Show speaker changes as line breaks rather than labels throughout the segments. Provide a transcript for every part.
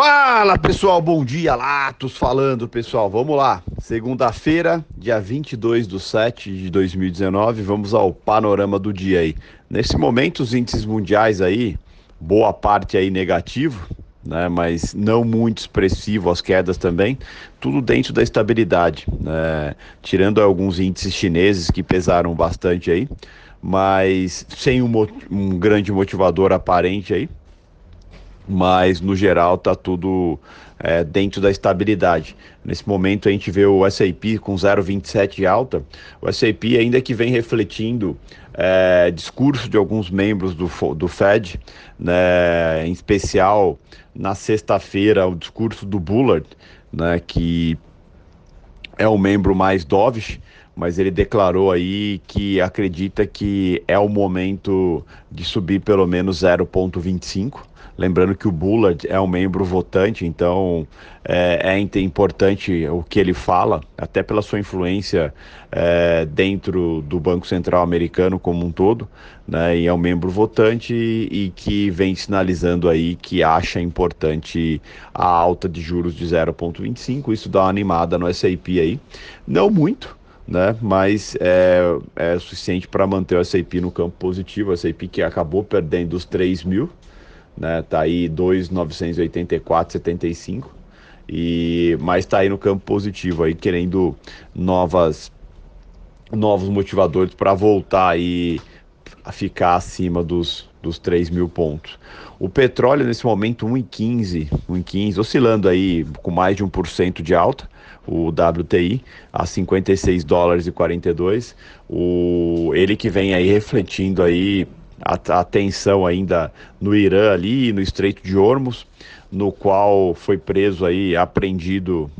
Fala pessoal, bom dia, Latos falando pessoal, vamos lá. Segunda-feira, dia 22 de 7 de 2019, vamos ao panorama do dia aí. Nesse momento, os índices mundiais aí, boa parte aí negativo, né, mas não muito expressivo as quedas também, tudo dentro da estabilidade, né, tirando alguns índices chineses que pesaram bastante aí, mas sem um, um grande motivador aparente aí mas no geral tá tudo é, dentro da estabilidade. Nesse momento a gente vê o S&P com 0,27 de alta, o S&P ainda que vem refletindo é, discurso de alguns membros do, do Fed, né, em especial na sexta-feira o discurso do Bullard, né, que é o membro mais dovish, mas ele declarou aí que acredita que é o momento de subir pelo menos 0,25 Lembrando que o Bullard é um membro votante, então é, é importante o que ele fala, até pela sua influência é, dentro do Banco Central americano como um todo, né, e é um membro votante e, que vem sinalizando aí que acha importante a alta de juros de 0,25. Isso dá uma animada no SAP aí, não muito, né? Mas é, é suficiente para manter o S&P no campo positivo. O S&P que acabou perdendo os 3 mil, né? Tá aí 2,984,75 e mas está aí no campo positivo aí querendo novas novos motivadores para voltar aí a ficar acima dos, dos 3 mil pontos. O petróleo nesse momento 1,15, 1,15, oscilando aí com mais de 1% de alta, o WTI a 56 dólares e 42, o, ele que vem aí refletindo aí a, a tensão ainda no Irã ali, no Estreito de Hormuz, no qual foi preso aí, apreendido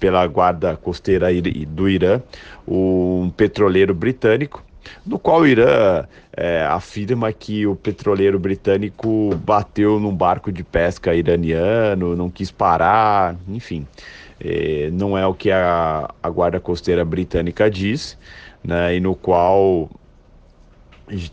pela guarda costeira do Irã, um petroleiro britânico, no qual o Irã é, afirma que o petroleiro britânico bateu num barco de pesca iraniano, não quis parar, enfim. É, não é o que a, a guarda costeira britânica diz, né, e no qual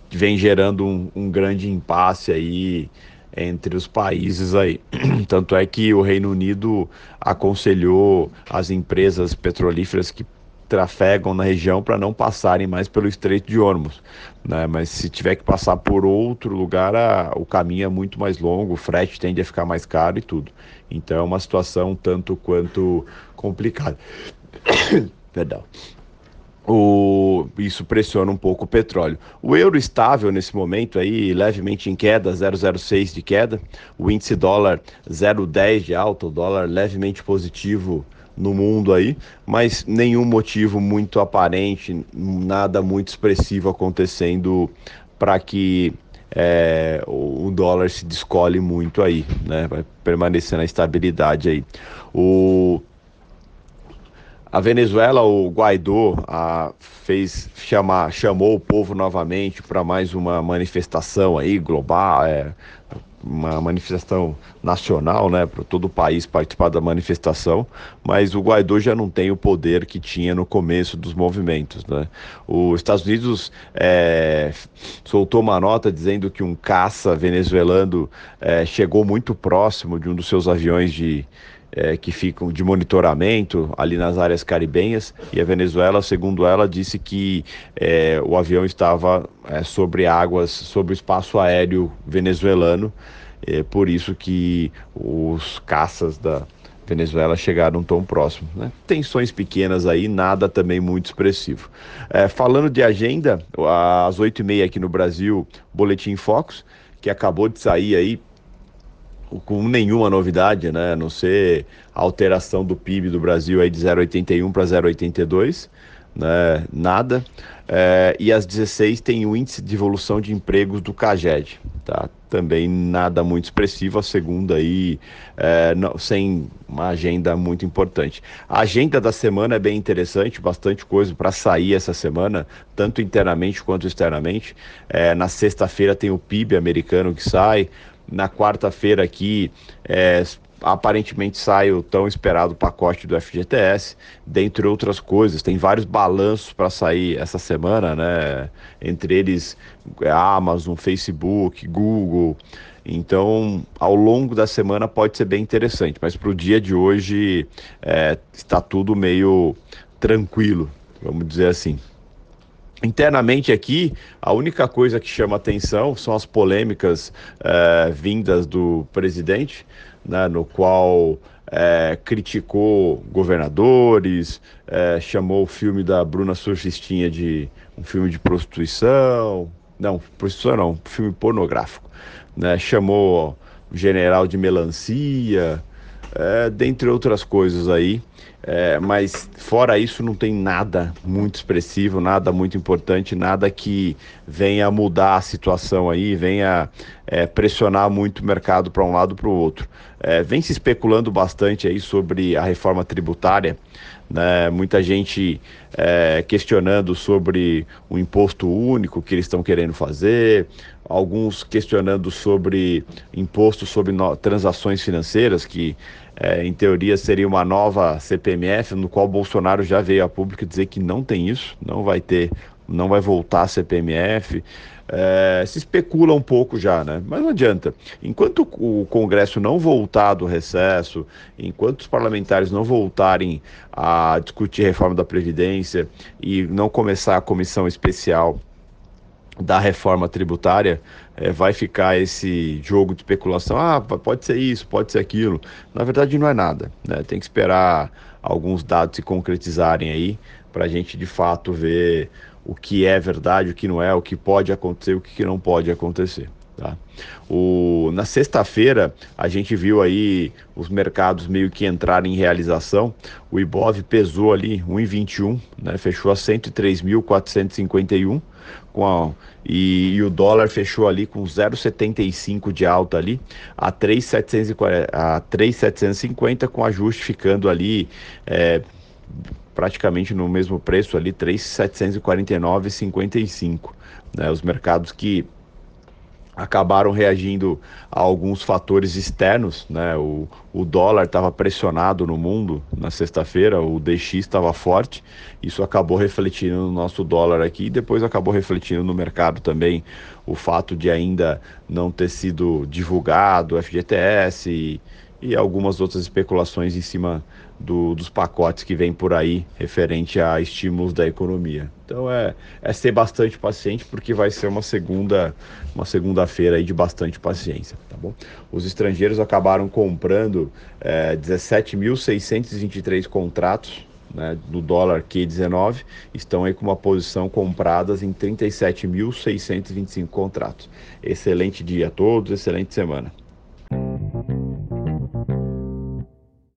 vem gerando um, um grande impasse aí entre os países aí. Tanto é que o Reino Unido aconselhou as empresas petrolíferas que trafegam na região para não passarem mais pelo Estreito de Hormuz, né? Mas se tiver que passar por outro lugar, a, o caminho é muito mais longo, o frete tende a ficar mais caro e tudo. Então é uma situação tanto quanto complicada. Perdão o, isso pressiona um pouco o petróleo. O euro estável nesse momento aí, levemente em queda, 0,06 de queda. O índice dólar 0,10 de alta, o dólar levemente positivo no mundo aí, mas nenhum motivo muito aparente, nada muito expressivo acontecendo para que é, o dólar se descole muito aí, né? Vai permanecer na estabilidade aí. O a Venezuela, o Guaidó a, fez chamar, chamou o povo novamente para mais uma manifestação aí global, é, uma manifestação nacional, né, para todo o país participar da manifestação, mas o Guaidó já não tem o poder que tinha no começo dos movimentos, né. Os Estados Unidos é, soltou uma nota dizendo que um caça venezuelano é, chegou muito próximo de um dos seus aviões de é, que ficam de monitoramento ali nas áreas caribenhas e a Venezuela, segundo ela, disse que é, o avião estava é, sobre águas, sobre o espaço aéreo venezuelano, é, por isso que os caças da Venezuela chegaram tão próximo. Né? Tensões pequenas aí, nada também muito expressivo. É, falando de agenda, às 8h30 aqui no Brasil, Boletim Focus, que acabou de sair aí com nenhuma novidade, né? A não ser a alteração do PIB do Brasil aí de 0,81 para 0,82, né? Nada. É, e às 16 tem o índice de evolução de empregos do CAGED, tá? Também nada muito expressivo, a segunda aí é, não, sem uma agenda muito importante. A agenda da semana é bem interessante, bastante coisa para sair essa semana, tanto internamente quanto externamente. É, na sexta-feira tem o PIB americano que sai, na quarta-feira aqui, é, aparentemente sai o tão esperado pacote do FGTS, dentre outras coisas. Tem vários balanços para sair essa semana, né? Entre eles Amazon, Facebook, Google. Então, ao longo da semana pode ser bem interessante, mas para o dia de hoje é, está tudo meio tranquilo, vamos dizer assim. Internamente aqui, a única coisa que chama atenção são as polêmicas é, vindas do presidente, né, no qual é, criticou governadores, é, chamou o filme da Bruna Surfistinha de um filme de prostituição, não, prostituição não, filme pornográfico, né, chamou o general de melancia, é, dentre outras coisas aí. É, mas fora isso não tem nada muito expressivo, nada muito importante, nada que venha mudar a situação aí, venha é, pressionar muito o mercado para um lado para o outro. É, vem se especulando bastante aí sobre a reforma tributária, né? muita gente é, questionando sobre o imposto único que eles estão querendo fazer, alguns questionando sobre imposto sobre transações financeiras que é, em teoria seria uma nova CPMF, no qual Bolsonaro já veio a público dizer que não tem isso, não vai ter, não vai voltar a CPMF. É, se especula um pouco já, né? Mas não adianta. Enquanto o Congresso não voltar do recesso, enquanto os parlamentares não voltarem a discutir reforma da Previdência e não começar a comissão especial da reforma tributária, é, vai ficar esse jogo de especulação. Ah, pode ser isso, pode ser aquilo. Na verdade, não é nada. Né? Tem que esperar alguns dados se concretizarem aí para a gente de fato ver o que é verdade, o que não é, o que pode acontecer, o que não pode acontecer. Tá? O, na sexta-feira, a gente viu aí os mercados meio que entrarem em realização. O Ibov pesou ali 1,21, né? fechou a 103.451 com a, e, e, o dólar fechou ali com 0,75 de alta ali a 3,750 com ajuste ficando ali é, praticamente no mesmo preço ali 3,749,55 né? os mercados que acabaram reagindo a alguns fatores externos, né? O, o dólar estava pressionado no mundo na sexta-feira, o DX estava forte, isso acabou refletindo no nosso dólar aqui e depois acabou refletindo no mercado também o fato de ainda não ter sido divulgado o FGTS e, e algumas outras especulações em cima do, dos pacotes que vem por aí referente a estímulos da economia. Então é, é ser bastante paciente porque vai ser uma segunda uma segunda-feira de bastante paciência, tá bom? Os estrangeiros acabaram comprando é, 17.623 contratos né, do dólar Q19 estão aí com uma posição compradas em 37.625 contratos. Excelente dia a todos, excelente semana.